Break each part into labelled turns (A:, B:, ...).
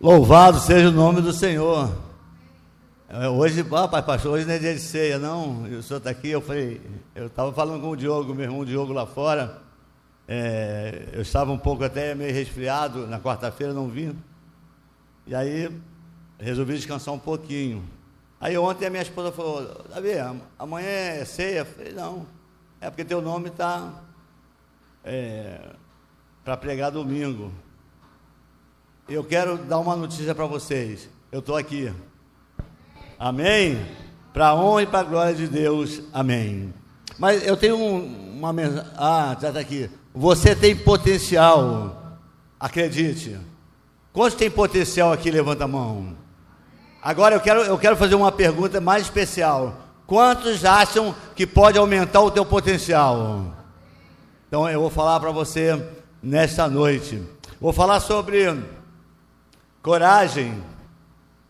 A: Louvado seja o nome do Senhor. É, hoje, ah, pai, pastor, hoje não é dia de ceia, não. E o senhor está aqui, eu falei, eu estava falando com o Diogo, meu irmão Diogo lá fora. É, eu estava um pouco até meio resfriado, na quarta-feira não vim. E aí resolvi descansar um pouquinho. Aí ontem a minha esposa falou, Davi, amanhã é ceia? Eu falei, não, é porque teu nome está é, para pregar domingo. Eu quero dar uma notícia para vocês. Eu estou aqui. Amém? Para a honra e para a glória de Deus. Amém. Mas eu tenho um, uma mensagem. Ah, já está aqui. Você tem potencial. Acredite. Quantos tem potencial aqui? Levanta a mão. Agora eu quero, eu quero fazer uma pergunta mais especial. Quantos acham que pode aumentar o teu potencial? Então eu vou falar para você nesta noite. Vou falar sobre coragem.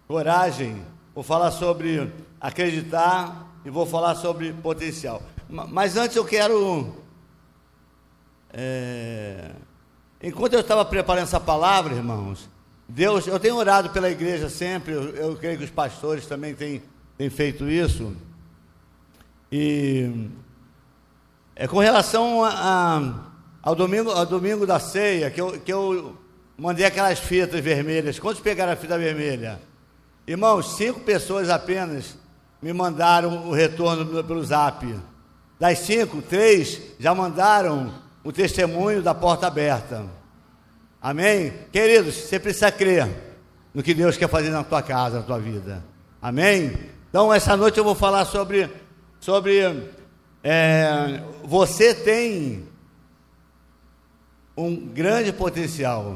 A: Coragem. Vou falar sobre acreditar e vou falar sobre potencial. Mas antes eu quero. É, enquanto eu estava preparando essa palavra, irmãos, Deus, eu tenho orado pela igreja sempre, eu, eu creio que os pastores também têm, têm feito isso. E é com relação a, a, ao, domingo, ao domingo da ceia, que eu, que eu mandei aquelas fitas vermelhas. Quantos pegaram a fita vermelha? Irmãos, cinco pessoas apenas me mandaram o retorno pelo zap. Das cinco, três já mandaram o testemunho da porta aberta. Amém? Queridos, você precisa crer no que Deus quer fazer na tua casa, na tua vida. Amém? Então, essa noite eu vou falar sobre, sobre é, você tem um grande potencial.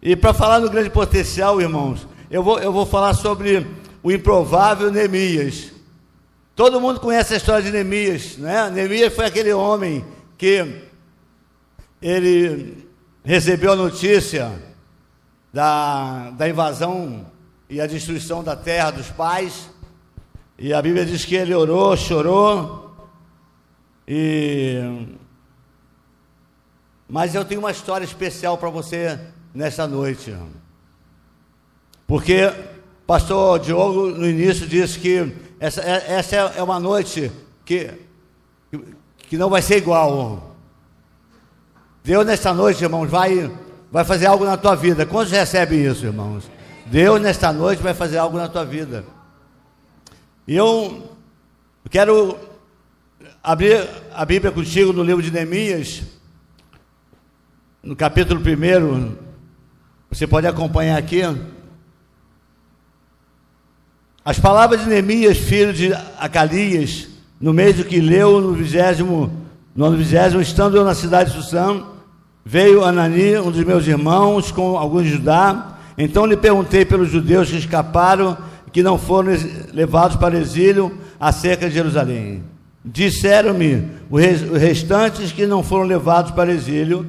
A: E para falar no grande potencial, irmãos, eu vou, eu vou falar sobre o improvável Neemias. Todo mundo conhece a história de Neemias, né? Neemias foi aquele homem que ele recebeu a notícia da, da invasão e a destruição da terra dos pais, e a Bíblia diz que ele orou, chorou, e mas eu tenho uma história especial para você nessa noite. Porque pastor Diogo no início disse que essa, essa é uma noite que, que não vai ser igual. Deus, nesta noite, irmãos, vai, vai fazer algo na tua vida. Quantos recebem isso, irmãos? Deus, nesta noite, vai fazer algo na tua vida. E eu quero abrir a Bíblia contigo no livro de Neemias, no capítulo 1. Você pode acompanhar aqui. As palavras de Neemias, filho de Acalias, no mês que leu no vigésimo, no ano vigésimo, estando eu na cidade de Sussã, Veio Anani, um dos meus irmãos, com alguns Judá. Então lhe perguntei pelos judeus que escaparam que não foram levados para exílio acerca de Jerusalém. Disseram-me os restantes que não foram levados para exílio,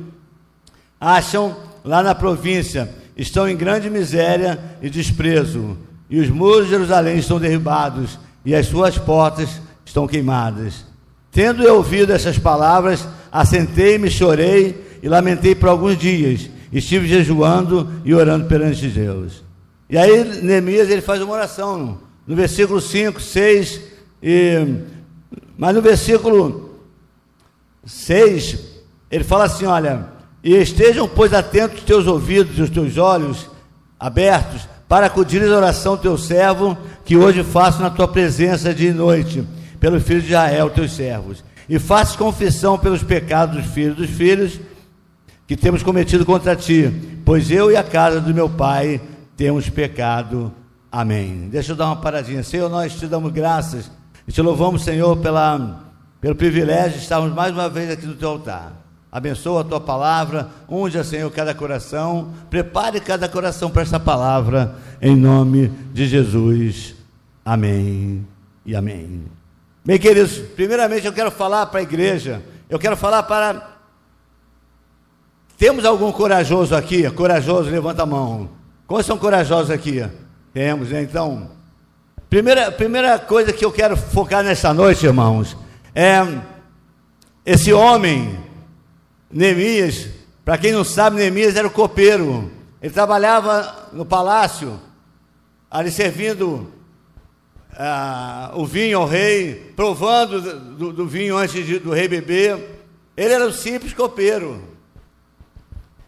A: acham lá na província, estão em grande miséria e desprezo, e os muros de Jerusalém estão derribados, e as suas portas estão queimadas. Tendo eu ouvido essas palavras, assentei-me, chorei e lamentei por alguns dias. Estive jejuando e orando perante Deus. E aí Neemias ele faz uma oração no, versículo 5, 6 e mas no versículo 6 ele fala assim, olha, e estejam pois atentos os teus ouvidos e os teus olhos abertos para acudir a oração teu servo que hoje faço na tua presença dia e noite pelo filho de Israel, teus servos. E faço confissão pelos pecados dos filhos dos filhos que temos cometido contra ti, pois eu e a casa do meu pai temos pecado. Amém. Deixa eu dar uma paradinha. Senhor, nós te damos graças e te louvamos, Senhor, pela, pelo privilégio de estarmos mais uma vez aqui no teu altar. Abençoa a tua palavra, unja, Senhor, cada coração, prepare cada coração para esta palavra, em nome de Jesus. Amém e amém. Bem, queridos, primeiramente eu quero falar para a igreja, eu quero falar para temos algum corajoso aqui? Corajoso, levanta a mão. Quantos são corajosos aqui? Temos, né? Então, primeira, primeira coisa que eu quero focar nessa noite, irmãos, é esse homem, Neemias. Para quem não sabe, Neemias era o copeiro. Ele trabalhava no palácio, ali servindo ah, o vinho ao rei, provando do, do vinho antes de, do rei beber. Ele era um simples copeiro.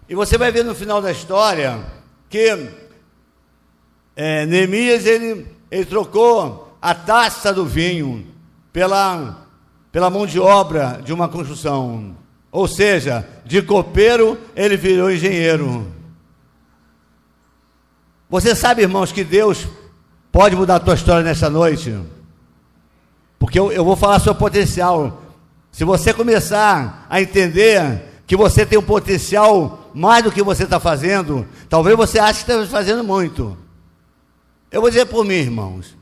A: E você vai ver no final da história que é, Neemias ele, ele trocou a taça do vinho pela, pela mão de obra de uma construção. Ou seja, de copeiro ele virou engenheiro. Você sabe, irmãos, que Deus pode mudar a tua história nessa noite? Porque eu, eu vou falar sobre potencial. Se você começar a entender que você tem um potencial mais do que você está fazendo, talvez você ache que está fazendo muito. Eu vou dizer por mim, irmãos.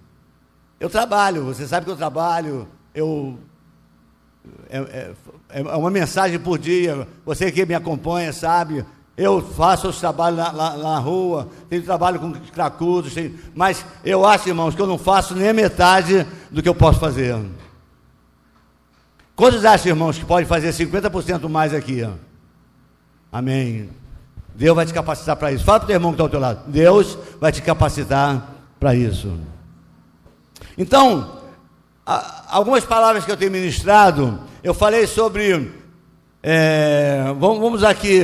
A: Eu trabalho, você sabe que eu trabalho, eu. É, é, é uma mensagem por dia, você que me acompanha sabe, eu faço os trabalhos lá, lá, na rua, tenho trabalho com cracudos, tenho, mas eu acho, irmãos, que eu não faço nem a metade do que eu posso fazer. Quantos acham, irmãos, que pode fazer 50% mais aqui? Amém. Deus vai te capacitar para isso. Fala para o teu irmão que está ao teu lado. Deus vai te capacitar para isso. Então, algumas palavras que eu tenho ministrado, eu falei sobre. É, vamos, vamos aqui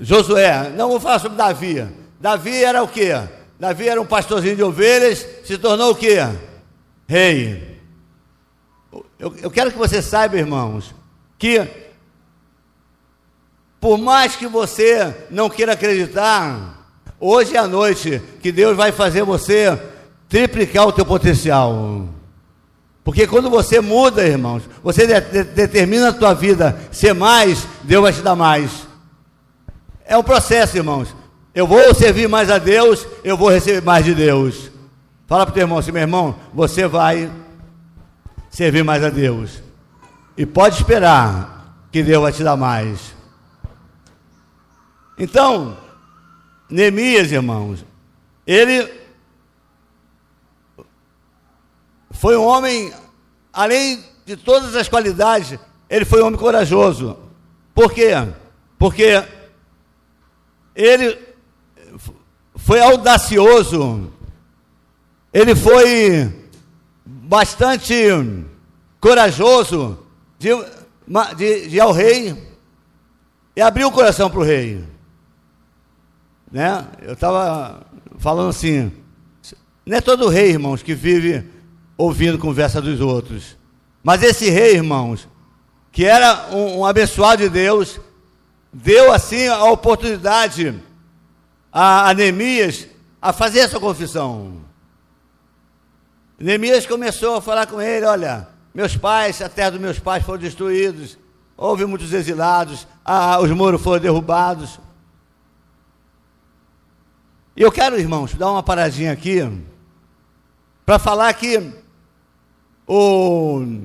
A: Josué, não vou falar sobre Davi. Davi era o quê? Davi era um pastorzinho de ovelhas, se tornou o quê? Rei. Eu, eu quero que você saiba, irmãos, que por mais que você não queira acreditar, hoje é a noite que Deus vai fazer você triplicar o teu potencial. Porque quando você muda, irmãos, você de, de, determina a tua vida ser mais, Deus vai te dar mais. É um processo, irmãos. Eu vou servir mais a Deus, eu vou receber mais de Deus. Fala para o teu irmão assim, meu irmão, você vai servir mais a Deus. E pode esperar que Deus vai te dar mais. Então, Neemias, irmãos, ele foi um homem, além de todas as qualidades, ele foi um homem corajoso. Por quê? Porque ele foi audacioso, ele foi bastante corajoso de, de, de ir ao rei e abrir o coração para o rei. Né? Eu estava falando assim, não é todo rei, irmãos, que vive ouvindo conversa dos outros. Mas esse rei, irmãos, que era um, um abençoado de Deus, deu assim a oportunidade a, a Neemias a fazer essa confissão. Neemias começou a falar com ele: olha, meus pais, a terra dos meus pais foram destruídos, houve muitos exilados, ah, os muros foram derrubados. E eu quero, irmãos, dar uma paradinha aqui para falar que o,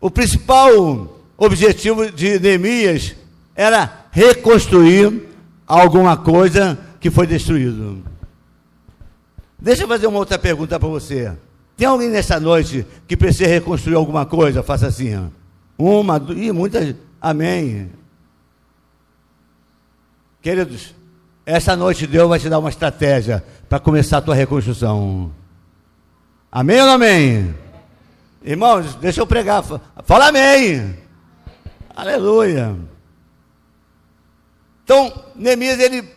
A: o principal objetivo de Neemias era reconstruir alguma coisa que foi destruído. Deixa eu fazer uma outra pergunta para você. Tem alguém nessa noite que precisa reconstruir alguma coisa? Faça assim. Uma, e muitas. Amém. Queridos, essa noite Deus vai te dar uma estratégia para começar a tua reconstrução. Amém ou não amém? Irmãos, deixa eu pregar. Fala amém. Aleluia. Então, Neemias, ele.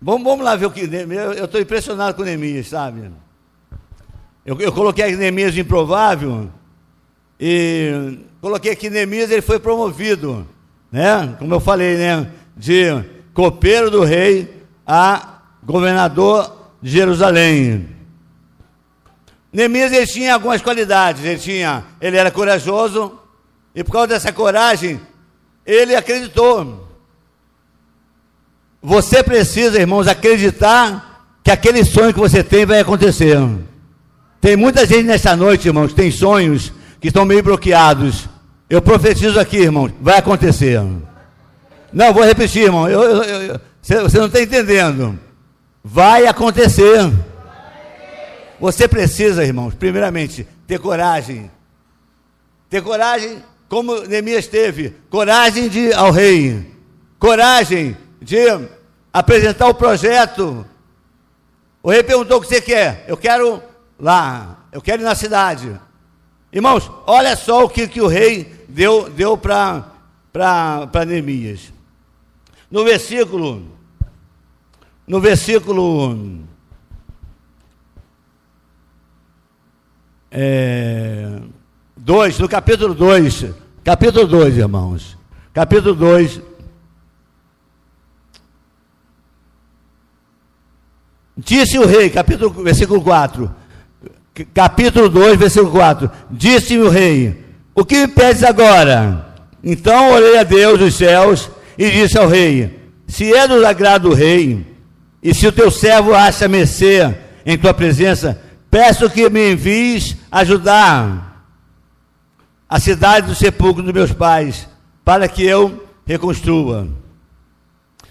A: Vamos, vamos lá ver o que. Eu estou impressionado com Neemias, sabe? Eu, eu coloquei aqui Neemias improvável. E coloquei aqui Neemias, ele foi promovido, né? Como eu falei, né? De copeiro do rei a governador de Jerusalém. Neemias ele tinha algumas qualidades. Ele tinha, ele era corajoso e por causa dessa coragem ele acreditou. Você precisa, irmãos, acreditar que aquele sonho que você tem vai acontecer. Tem muita gente nessa noite, irmãos, tem sonhos que estão meio bloqueados. Eu profetizo aqui, irmãos, vai acontecer. Não, vou repetir, irmão. Eu, eu, eu, você não está entendendo. Vai acontecer. Você precisa, irmãos, primeiramente, ter coragem. Ter coragem, como Neemias teve. Coragem de ir ao rei. Coragem de apresentar o projeto. O rei perguntou o que você quer. Eu quero lá, eu quero ir na cidade. Irmãos, olha só o que, que o rei deu, deu para Neemias. No versículo, no versículo é, 2, no capítulo 2, capítulo 2, irmãos, capítulo 2, disse o rei, capítulo, versículo 4, capítulo 2, versículo 4, disse o rei, o que me pedes agora? Então orei a Deus dos céus e disse ao rei, se é do agrado do rei, e se o teu servo acha mercê em tua presença, peço que me envies ajudar a cidade do sepulcro dos meus pais, para que eu reconstrua.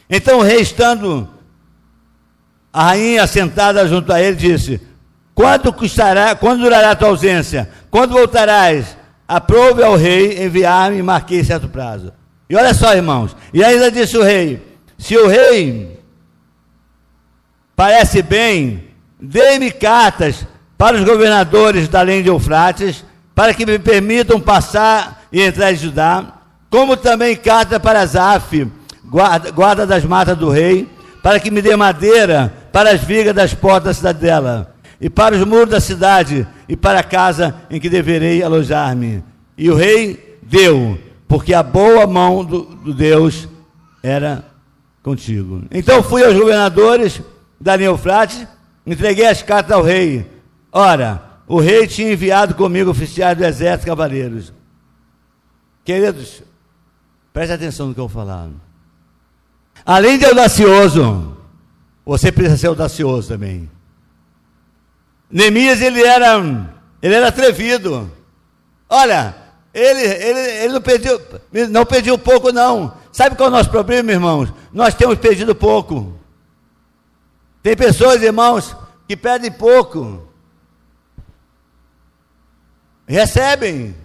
A: Então o rei, estando a rainha sentada junto a ele, disse: Quanto custará, quando durará a tua ausência? Quando voltarás? Aprove ao rei enviar-me e marquei certo prazo. E olha só, irmãos, e ainda disse o rei: Se o rei parece bem, dê-me cartas para os governadores da além de Eufrates, para que me permitam passar e entrar em Judá, como também carta para Zaf, guarda, guarda das matas do rei, para que me dê madeira para as vigas das portas da cidadela, e para os muros da cidade, e para a casa em que deverei alojar-me. E o rei deu, porque a boa mão do, do Deus era contigo. Então fui aos governadores da linha Eufrates, entreguei as cartas ao rei. Ora, o rei tinha enviado comigo oficiais do exército cavaleiros. Queridos, preste atenção no que eu vou falar. Além de audacioso, você precisa ser audacioso também. Neemias, ele era, ele era atrevido. Olha, ele, ele, ele não pediu, não pediu pouco, não. Sabe qual é o nosso problema, irmãos? Nós temos pedido pouco. Tem pessoas, irmãos, que pedem pouco. Recebem.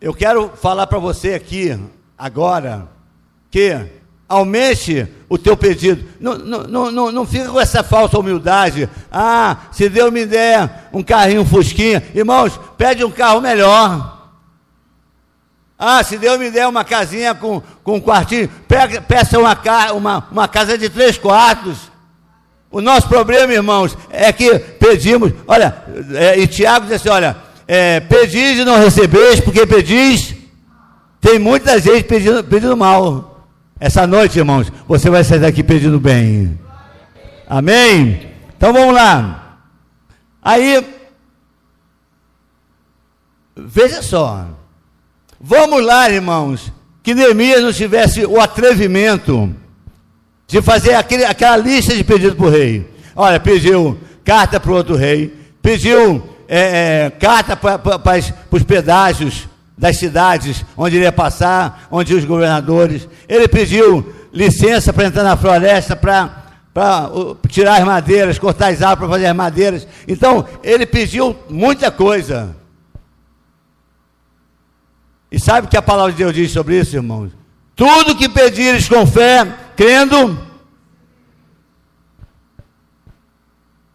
A: Eu quero falar para você aqui, agora, que aumente o teu pedido. Não, não, não, não fica com essa falsa humildade. Ah, se Deus me der um carrinho fusquinha, irmãos, pede um carro melhor. Ah, se Deus me der uma casinha com, com um quartinho, peça uma, uma, uma casa de três quartos. O nosso problema, irmãos, é que pedimos, olha, é, e Tiago diz assim: olha, é, pedis e não recebeis, porque pedis, tem muita gente pedindo, pedindo mal. Essa noite, irmãos, você vai sair daqui pedindo bem. Amém? Então vamos lá. Aí, veja só. Vamos lá, irmãos, que Neemias não tivesse o atrevimento de fazer aquele, aquela lista de pedidos para o rei. Olha, pediu carta para o outro rei, pediu é, é, carta para os pedágios das cidades onde ele ia passar, onde os governadores. Ele pediu licença para entrar na floresta para para tirar as madeiras, cortar as árvores para fazer as madeiras. Então, ele pediu muita coisa. E sabe o que a palavra de Deus diz sobre isso, irmãos? Tudo que pedires com fé, crendo.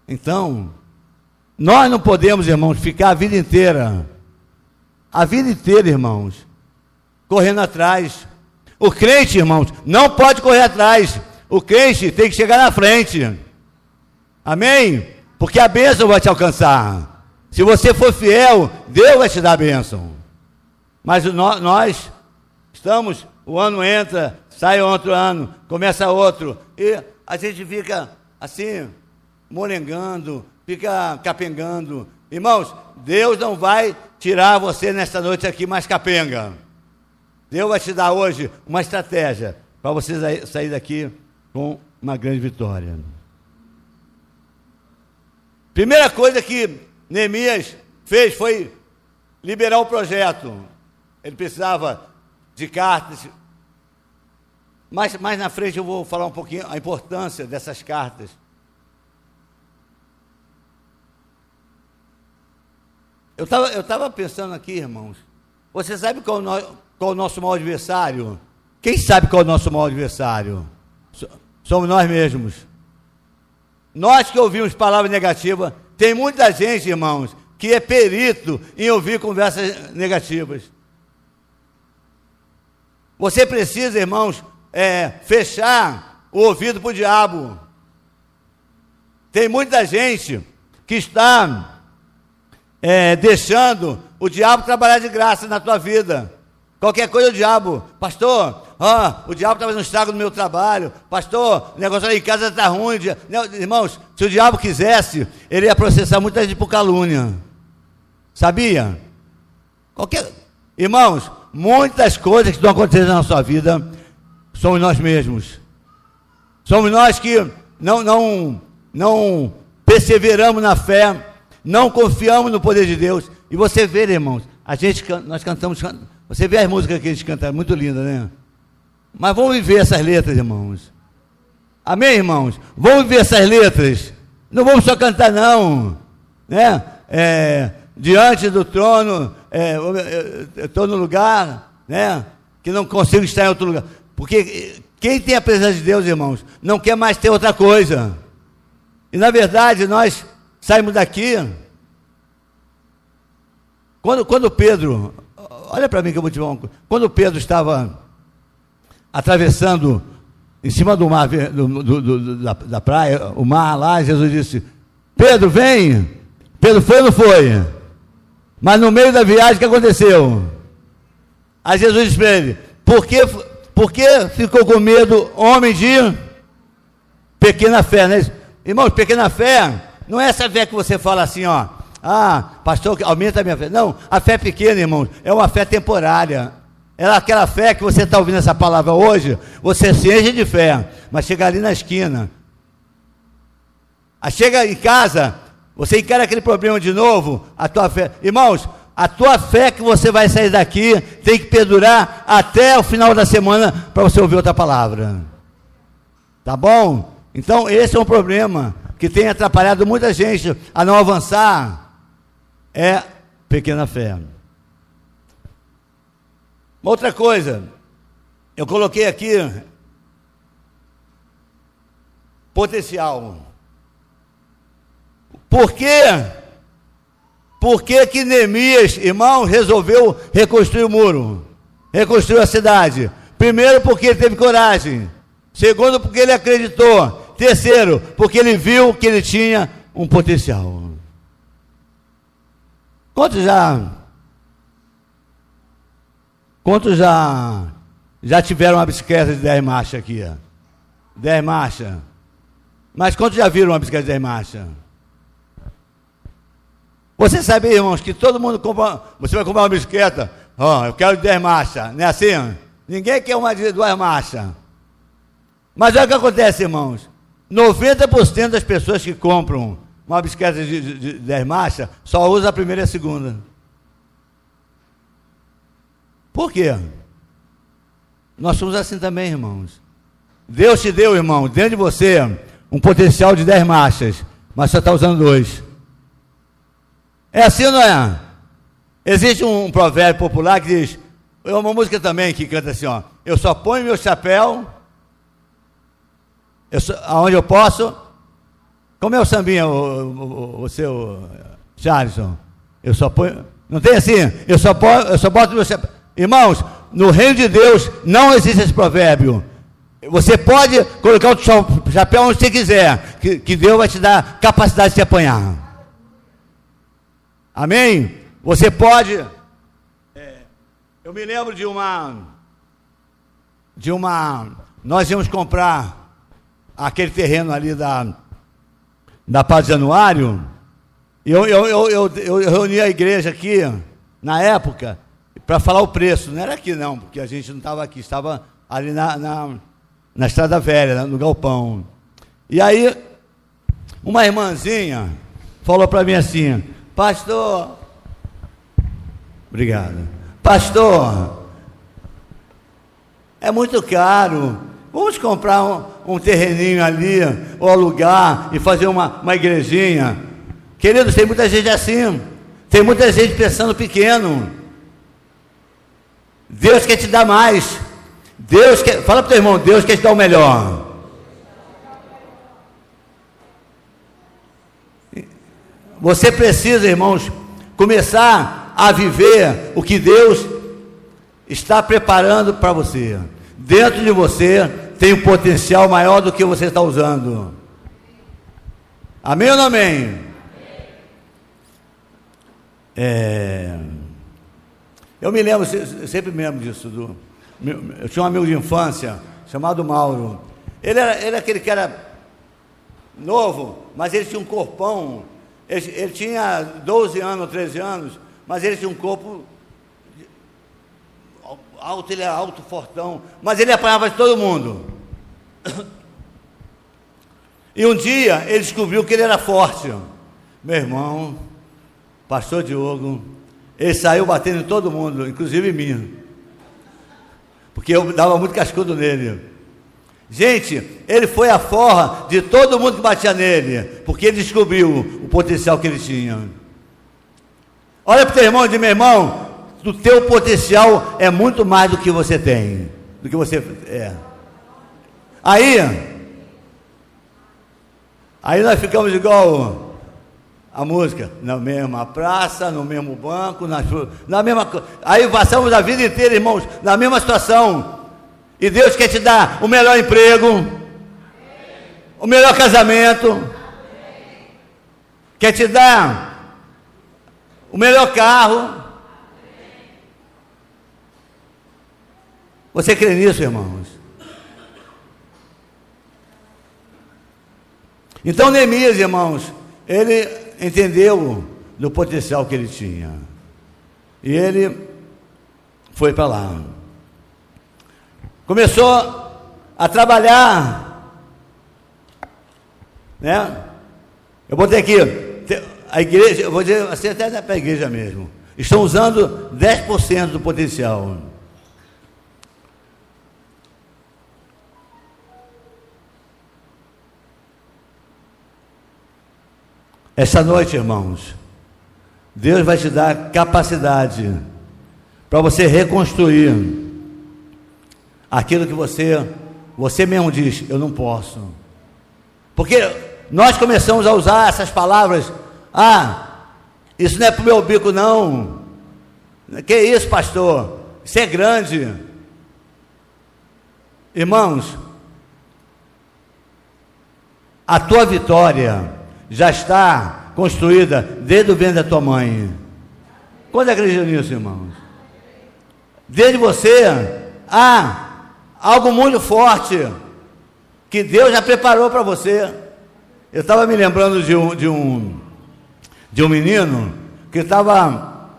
A: Então, nós não podemos, irmãos, ficar a vida inteira a vida inteira, irmãos, correndo atrás. O crente, irmãos, não pode correr atrás. O crente tem que chegar na frente. Amém? Porque a bênção vai te alcançar. Se você for fiel, Deus vai te dar a bênção. Mas nós estamos, o ano entra, sai outro ano, começa outro, e a gente fica assim, molengando, fica capengando. Irmãos, Deus não vai tirar você nesta noite aqui mais capenga. Deus vai te dar hoje uma estratégia para você sair daqui com uma grande vitória. Primeira coisa que Neemias fez foi liberar o projeto. Ele precisava de cartas. Mas mais na frente eu vou falar um pouquinho a importância dessas cartas. Eu estava eu tava pensando aqui, irmãos. Você sabe qual, no, qual o nosso maior adversário? Quem sabe qual é o nosso maior adversário? Somos nós mesmos. Nós que ouvimos palavras negativas, tem muita gente, irmãos, que é perito em ouvir conversas negativas. Você precisa, irmãos, é, fechar o ouvido para o diabo. Tem muita gente que está é, deixando o diabo trabalhar de graça na tua vida. Qualquer coisa o diabo, pastor, ah, o diabo está fazendo estrago no meu trabalho, pastor, o negócio aí em casa está ruim. Irmãos, se o diabo quisesse, ele ia processar muita gente por calúnia. Sabia? Qualquer. Irmãos, muitas coisas que estão acontecendo na sua vida somos nós mesmos. Somos nós que não, não, não perseveramos na fé, não confiamos no poder de Deus. E você vê, irmãos, a gente, nós cantamos, você vê as músicas que a gente canta, é muito linda, né? Mas vamos viver essas letras, irmãos. Amém, irmãos? Vamos viver essas letras. Não vamos só cantar, não. Né? É, diante do trono, é, estou no lugar, né? Que não consigo estar em outro lugar. Porque quem tem a presença de Deus, irmãos, não quer mais ter outra coisa. E na verdade, nós saímos daqui. Quando, quando Pedro, olha para mim que eu vou te falar. Quando Pedro estava atravessando em cima do mar, do, do, do, da, da praia, o mar lá, Jesus disse: Pedro, vem. Pedro foi ou não foi? Mas no meio da viagem, o que aconteceu? Aí Jesus disse para ele: Por que por que ficou com medo, homem de pequena fé, né? Irmãos, pequena fé, não é essa fé que você fala assim, ó. Ah, pastor, aumenta a minha fé. Não, a fé pequena, irmãos, é uma fé temporária. É aquela fé que você está ouvindo essa palavra hoje, você se enche de fé, mas chega ali na esquina. Chega em casa, você encara aquele problema de novo, a tua fé. Irmãos, a tua fé que você vai sair daqui tem que perdurar até o final da semana para você ouvir outra palavra. Tá bom? Então, esse é um problema que tem atrapalhado muita gente a não avançar. É pequena fé. Uma outra coisa, eu coloquei aqui potencial. Por quê? Por que, que Neemias, irmão, resolveu reconstruir o muro? Reconstruiu a cidade. Primeiro, porque ele teve coragem. Segundo, porque ele acreditou. Terceiro, porque ele viu que ele tinha um potencial. Quantos já. Quantos já. Já tiveram uma bicicleta de 10 marchas aqui? 10 marchas. Mas quantos já viram uma bicicleta de 10 marchas? Você sabe, irmãos, que todo mundo compra. Você vai comprar uma bicicleta. Ó, oh, eu quero de 10 marchas. Não é assim? Ninguém quer uma de duas marchas. Mas olha o que acontece, irmãos. 90% das pessoas que compram uma bicicleta de, de, de 10 marchas só usa a primeira e a segunda. Por quê? Nós somos assim também, irmãos. Deus te deu, irmão, dentro de você, um potencial de 10 marchas, mas você está usando dois. É assim ou não é? Existe um provérbio popular que diz, é uma música também que canta assim, ó, eu só ponho meu chapéu eu só, aonde eu posso. Como é o sambinha, o, o, o seu Charleston? Eu só ponho. Não tem assim? Eu só, eu só boto meu chapéu. Irmãos, no reino de Deus não existe esse provérbio. Você pode colocar o chapéu onde você quiser, que, que Deus vai te dar capacidade de se apanhar. Amém? Você pode. É, eu me lembro de uma. De uma. Nós íamos comprar aquele terreno ali da. Da Paz de Januário. Eu, eu, eu, eu, eu reuni a igreja aqui, na época, para falar o preço. Não era aqui, não, porque a gente não estava aqui, estava ali na, na, na Estrada Velha, no galpão. E aí, uma irmãzinha falou para mim assim: Pastor, obrigado. Pastor, é muito caro. Vamos comprar um, um terreninho ali, ou alugar e fazer uma, uma igrejinha. Queridos, tem muita gente assim. Tem muita gente pensando pequeno. Deus quer te dar mais. Deus quer, fala para o teu irmão, Deus quer te dar o melhor. Você precisa, irmãos, começar a viver o que Deus está preparando para você. Dentro de você tem um potencial maior do que você está usando. Amém ou não amém? É, eu me lembro, sempre lembro disso. Do, eu tinha um amigo de infância chamado Mauro. Ele era, ele era aquele que era novo, mas ele tinha um corpão ele, ele tinha 12 anos, 13 anos, mas ele tinha um corpo alto, ele era alto, fortão, mas ele apanhava de todo mundo. E um dia ele descobriu que ele era forte. Meu irmão, pastor Diogo, ele saiu batendo em todo mundo, inclusive em mim. Porque eu dava muito cascudo nele. Gente, ele foi a forra de todo mundo que batia nele, porque ele descobriu o potencial que ele tinha. Olha para o teu irmão e diz, meu irmão, o teu potencial é muito mais do que você tem, do que você é. Aí, aí nós ficamos igual a música, na mesma praça, no mesmo banco, na, na mesma. Aí passamos a vida inteira, irmãos, na mesma situação. E Deus quer te dar o melhor emprego, o melhor casamento, quer te dar o melhor carro. Você crê nisso, irmãos? Então Neemias, irmãos, ele entendeu do potencial que ele tinha. E ele foi para lá começou a trabalhar, né? Eu botei aqui, a igreja, eu vou dizer assim até para a igreja mesmo, estão usando 10% do potencial. Essa noite, irmãos, Deus vai te dar capacidade para você reconstruir aquilo que você, você mesmo diz, eu não posso. Porque nós começamos a usar essas palavras, ah, isso não é para o meu bico, não. Que isso, pastor? Isso é grande. Irmãos, a tua vitória já está construída desde o ventre da tua mãe. Quando acredita nisso, irmãos? Desde você, ah, algo muito forte que Deus já preparou para você. Eu estava me lembrando de um, de um, de um menino que estava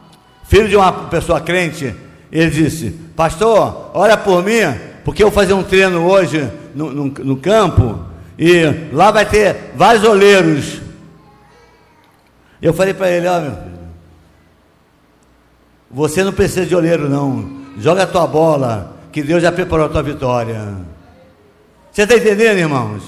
A: filho de uma pessoa crente. Ele disse: Pastor, olha por mim, porque eu vou fazer um treino hoje no, no, no campo e lá vai ter vários olheiros. Eu falei para ele: Ó, oh, meu filho, você não precisa de olheiro, não. Joga a tua bola que Deus já preparou a tua vitória. Você está entendendo, irmãos?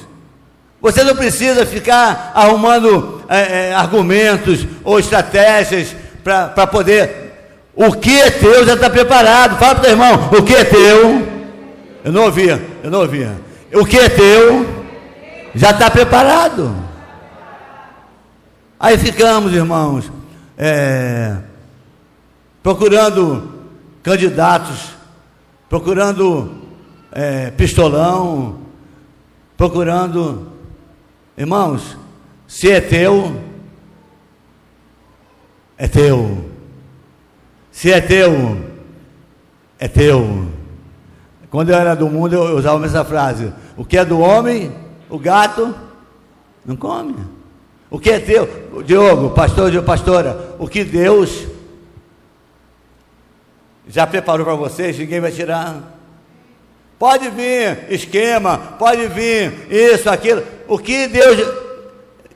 A: Você não precisa ficar arrumando é, é, argumentos ou estratégias para poder. O que é teu já está preparado. Fala para o irmão: o que é teu? Eu não ouvia, eu não ouvia. O que é teu já está preparado. Aí ficamos, irmãos, é, procurando candidatos procurando é, pistolão, procurando. Irmãos, se é teu, é teu. Se é teu, é teu. Quando eu era do mundo, eu usava essa frase: o que é do homem, o gato não come. O que é teu, Diogo, pastor, pastora, o que Deus já preparou para vocês? Ninguém vai tirar. Pode vir esquema, pode vir isso, aquilo. O que Deus.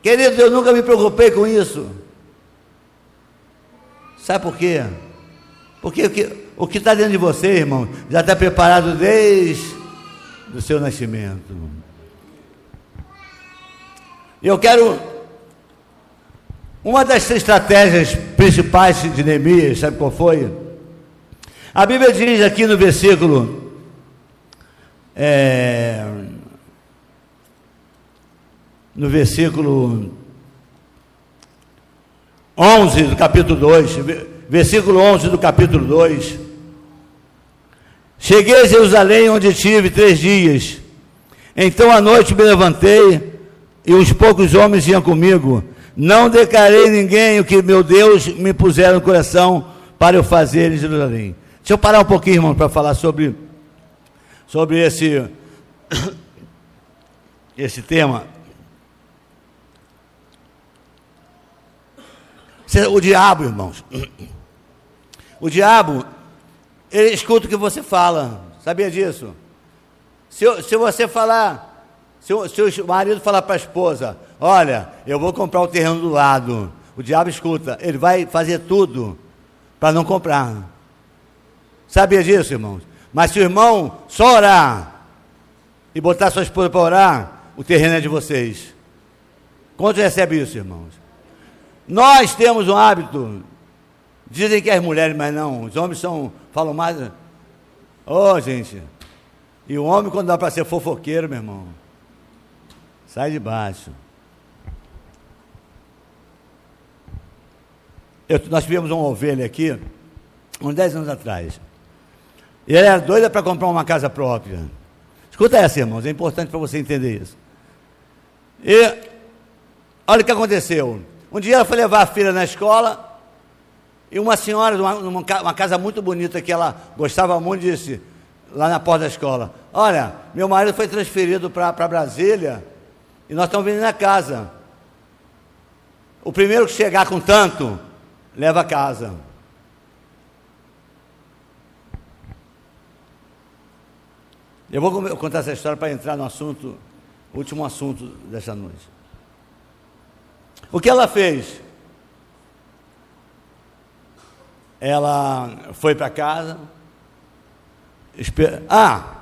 A: Querido, eu nunca me preocupei com isso. Sabe por quê? Porque o que está dentro de você, irmão, já está preparado desde o seu nascimento. Eu quero. Uma das estratégias principais de Neemias, sabe qual foi? A Bíblia diz aqui no versículo é, no versículo 11 do capítulo 2, versículo 11 do capítulo 2. Cheguei a Jerusalém, onde tive três dias. Então à noite me levantei, e uns poucos homens iam comigo. Não declarei ninguém o que meu Deus me puseram no coração para eu fazer em Jerusalém. Deixa eu parar um pouquinho, irmão, para falar sobre, sobre esse, esse tema. O diabo, irmãos. O diabo, ele escuta o que você fala. Sabia disso? Se, se você falar, se o, se o marido falar para a esposa: Olha, eu vou comprar o terreno do lado. O diabo escuta, ele vai fazer tudo para não comprar. Sabia disso, irmãos? Mas se o irmão só orar e botar sua esposa para orar, o terreno é de vocês. Quanto recebe isso, irmãos? Nós temos um hábito, dizem que as mulheres, mas não, os homens são, falam mais. Oh, gente, e o homem, quando dá para ser fofoqueiro, meu irmão, sai de baixo. Eu, nós tivemos uma ovelha aqui, uns 10 anos atrás. E ela era doida para comprar uma casa própria. Escuta essa, irmãos, é importante para você entender isso. E olha o que aconteceu. Um dia ela foi levar a filha na escola e uma senhora, uma, uma casa muito bonita que ela gostava muito, disse, lá na porta da escola: Olha, meu marido foi transferido para Brasília e nós estamos vindo na casa. O primeiro que chegar com tanto, leva a casa. Eu vou contar essa história para entrar no assunto, último assunto dessa noite. O que ela fez? Ela foi para casa. Esper... Ah,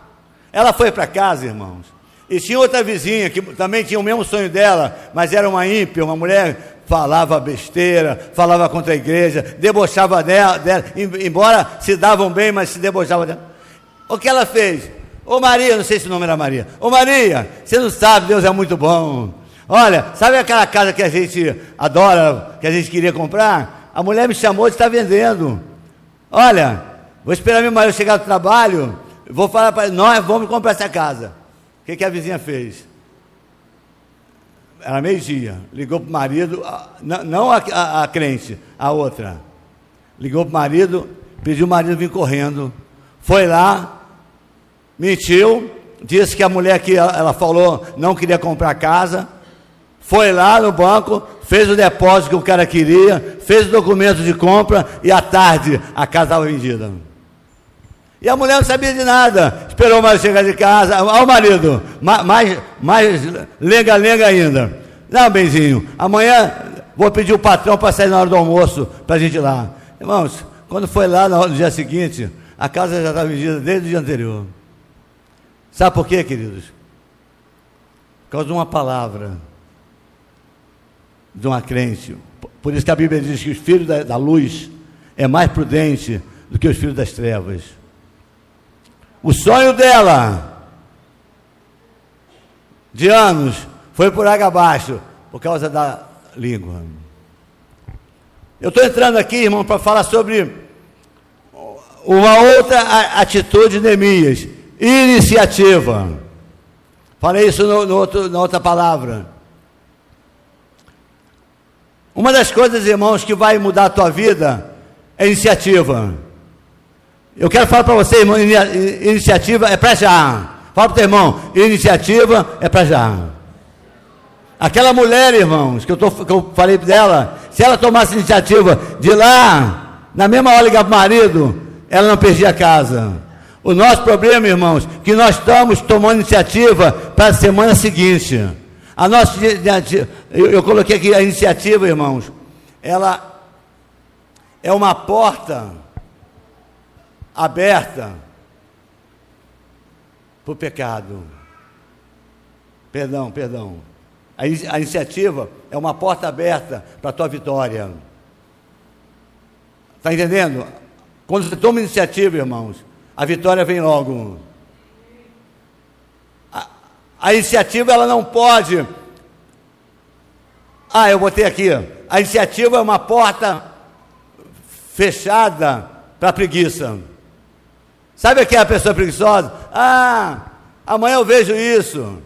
A: ela foi para casa, irmãos. E tinha outra vizinha que também tinha o mesmo sonho dela, mas era uma ímpia, uma mulher falava besteira, falava contra a igreja, debochava dela, dela, embora se davam bem, mas se debochava dela. O que ela fez? Ô Maria, não sei se o nome era Maria. Ô Maria, você não sabe, Deus é muito bom. Olha, sabe aquela casa que a gente adora, que a gente queria comprar? A mulher me chamou de estar vendendo. Olha, vou esperar meu marido chegar do trabalho, vou falar para ele, nós vamos comprar essa casa. O que, que a vizinha fez? Era meio-dia, ligou para o marido, não a, a, a, crente, a outra. Ligou para o marido, pediu o marido vir correndo. Foi lá, mentiu, disse que a mulher que ela, falou não queria comprar casa. Foi lá no banco, fez o depósito que o cara queria, fez o documento de compra e à tarde a casa estava vendida. E a mulher não sabia de nada. Esperou marido chegar de casa. Olha o marido, mais, mais lenga-lenga ainda. Não, benzinho, amanhã vou pedir o patrão para sair na hora do almoço para a gente ir lá. Irmãos, quando foi lá no dia seguinte, a casa já estava vendida desde o dia anterior. Sabe por quê, queridos? Por causa de uma palavra de uma crente. Por isso que a Bíblia diz que os filhos da, da luz é mais prudente do que os filhos das trevas. O sonho dela, de anos, foi por água abaixo, por causa da língua. Eu estou entrando aqui, irmão, para falar sobre uma outra atitude de Neemias, iniciativa. Falei isso no, no outro, na outra palavra. Uma das coisas, irmãos, que vai mudar a tua vida é iniciativa. Eu quero falar para você, irmão, iniciativa é para já. Fala para o teu irmão, iniciativa é para já. Aquela mulher, irmãos, que eu, tô, que eu falei dela, se ela tomasse iniciativa de lá, na mesma hora ligar para o marido, ela não perdia a casa. O nosso problema, irmãos, que nós estamos tomando iniciativa para a semana seguinte. A nossa eu, eu coloquei aqui a iniciativa, irmãos. Ela é uma porta aberta para o pecado. Perdão, perdão. A, a iniciativa é uma porta aberta para a tua vitória. Está entendendo? Quando você toma iniciativa, irmãos, a vitória vem logo. A iniciativa ela não pode. Ah, eu botei aqui. A iniciativa é uma porta fechada para preguiça. Sabe o que é a pessoa preguiçosa? Ah, amanhã eu vejo isso.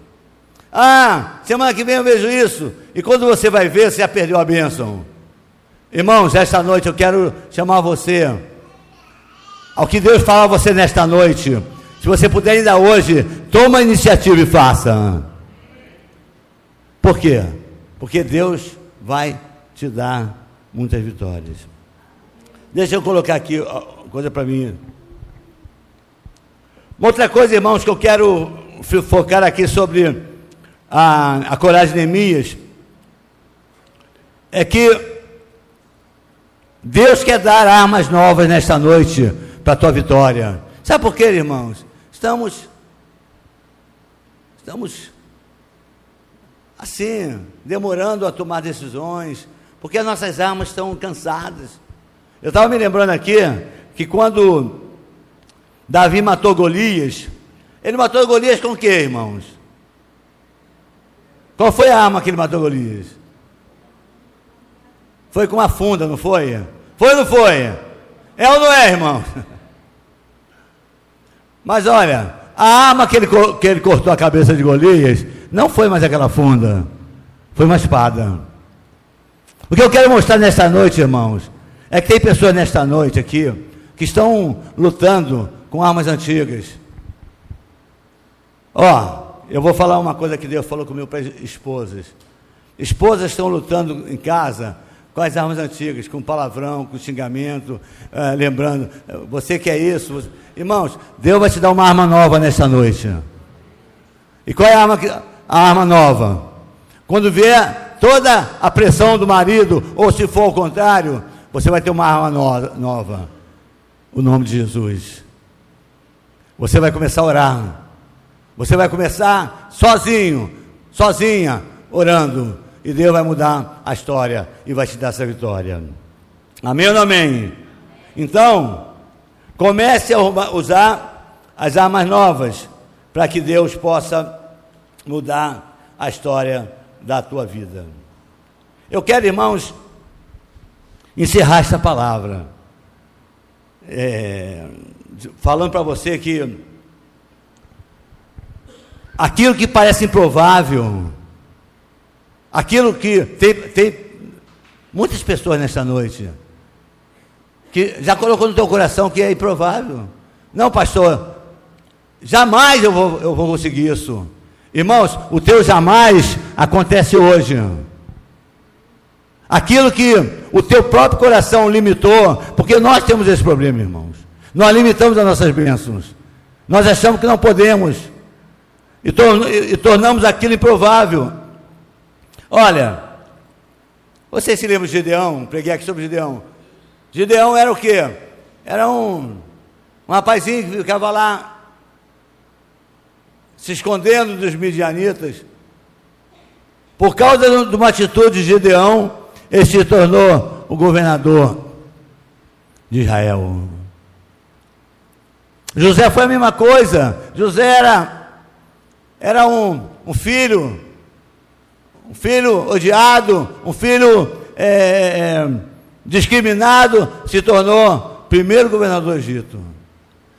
A: Ah, semana que vem eu vejo isso. E quando você vai ver, você já perdeu a bênção. Irmãos, esta noite eu quero chamar você ao que Deus fala a você nesta noite. Se você puder ainda hoje, toma a iniciativa e faça. Por quê? Porque Deus vai te dar muitas vitórias. Deixa eu colocar aqui coisa para mim. Uma outra coisa, irmãos, que eu quero focar aqui sobre a, a coragem de Neemias é que Deus quer dar armas novas nesta noite para a tua vitória. Sabe por quê, irmãos? Estamos estamos assim, demorando a tomar decisões, porque as nossas armas estão cansadas. Eu estava me lembrando aqui que quando Davi matou Golias, ele matou Golias com o que, irmãos? Qual foi a arma que ele matou Golias? Foi com uma funda, não foi? Foi ou não foi? É ou não é, irmão? Mas olha, a arma que ele, que ele cortou a cabeça de Golias não foi mais aquela funda, foi uma espada. O que eu quero mostrar nesta noite, irmãos, é que tem pessoas nesta noite aqui que estão lutando com armas antigas. Ó, eu vou falar uma coisa que Deus falou comigo para esposas. Esposas estão lutando em casa com as armas antigas, com palavrão, com xingamento, uh, lembrando, você quer isso? Você... Irmãos, Deus vai te dar uma arma nova nesta noite. E qual é a arma, que... a arma nova? Quando vier toda a pressão do marido, ou se for o contrário, você vai ter uma arma no... nova. O nome de Jesus. Você vai começar a orar. Você vai começar sozinho, sozinha, orando e Deus vai mudar a história e vai te dar essa vitória. Amém ou não amém? Então, comece a usar as armas novas para que Deus possa mudar a história da tua vida. Eu quero, irmãos, encerrar esta palavra, é, falando para você que aquilo que parece improvável, Aquilo que tem, tem muitas pessoas nesta noite que já colocou no teu coração que é improvável. Não, pastor, jamais eu vou, eu vou conseguir isso. Irmãos, o teu jamais acontece hoje. Aquilo que o teu próprio coração limitou, porque nós temos esse problema, irmãos. Nós limitamos as nossas bênçãos. Nós achamos que não podemos. E, e tornamos aquilo improvável. Olha, vocês se lembram de Gideão? Preguei aqui sobre Gideão. Gideão era o quê? Era um, um rapazinho que ficava lá se escondendo dos midianitas. Por causa de uma atitude de Gideão, ele se tornou o governador de Israel. José foi a mesma coisa. José era, era um, um filho um filho odiado, um filho é, é, discriminado, se tornou primeiro governador do Egito.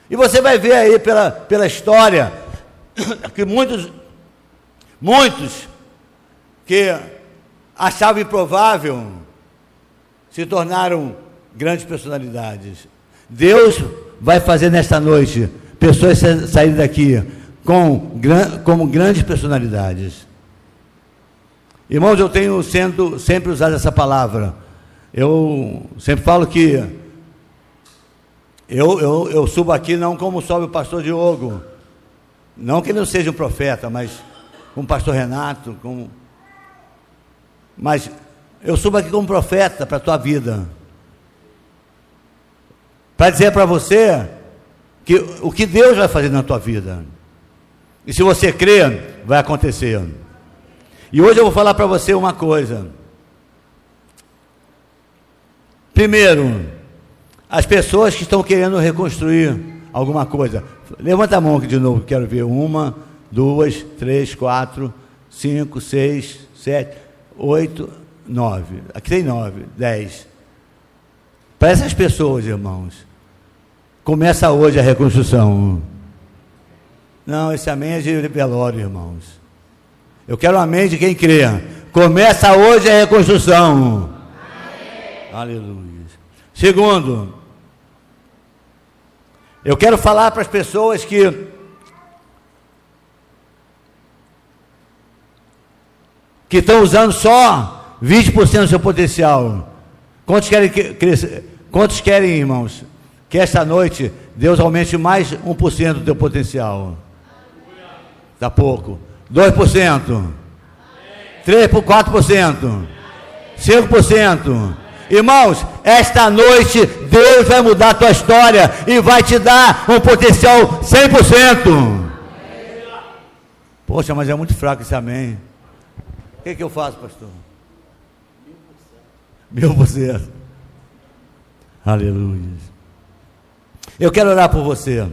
A: E você vai ver aí pela, pela história que muitos, muitos que achavam improvável se tornaram grandes personalidades. Deus vai fazer nesta noite pessoas saírem daqui com, como grandes personalidades. Irmãos, eu tenho sendo, sempre usado essa palavra. Eu sempre falo que eu, eu, eu subo aqui não como sobe o pastor Diogo. Não que ele não seja um profeta, mas como pastor Renato, como. Mas eu subo aqui como profeta para a tua vida. Para dizer para você que o que Deus vai fazer na tua vida. E se você crer, vai acontecer. E hoje eu vou falar para você uma coisa. Primeiro, as pessoas que estão querendo reconstruir alguma coisa. Levanta a mão aqui de novo, quero ver. Uma, duas, três, quatro, cinco, seis, sete, oito, nove. Aqui tem nove, dez. Para essas pessoas, irmãos, começa hoje a reconstrução. Não, esse amém é de velório, irmãos. Eu quero um amém de quem crê. Começa hoje a reconstrução. Amém. Aleluia. Segundo, eu quero falar para as pessoas que que estão usando só 20% do seu potencial. Quantos querem crescer? Quantos querem, irmãos, que esta noite Deus aumente mais 1% do teu potencial? Está pouco. 2%. 3 por 4%. 5%. Irmãos, esta noite Deus vai mudar a tua história e vai te dar um potencial 100%. Poxa, mas é muito fraco esse amém. O que, que eu faço, pastor? Mil por cento. Aleluia. Eu quero orar por você.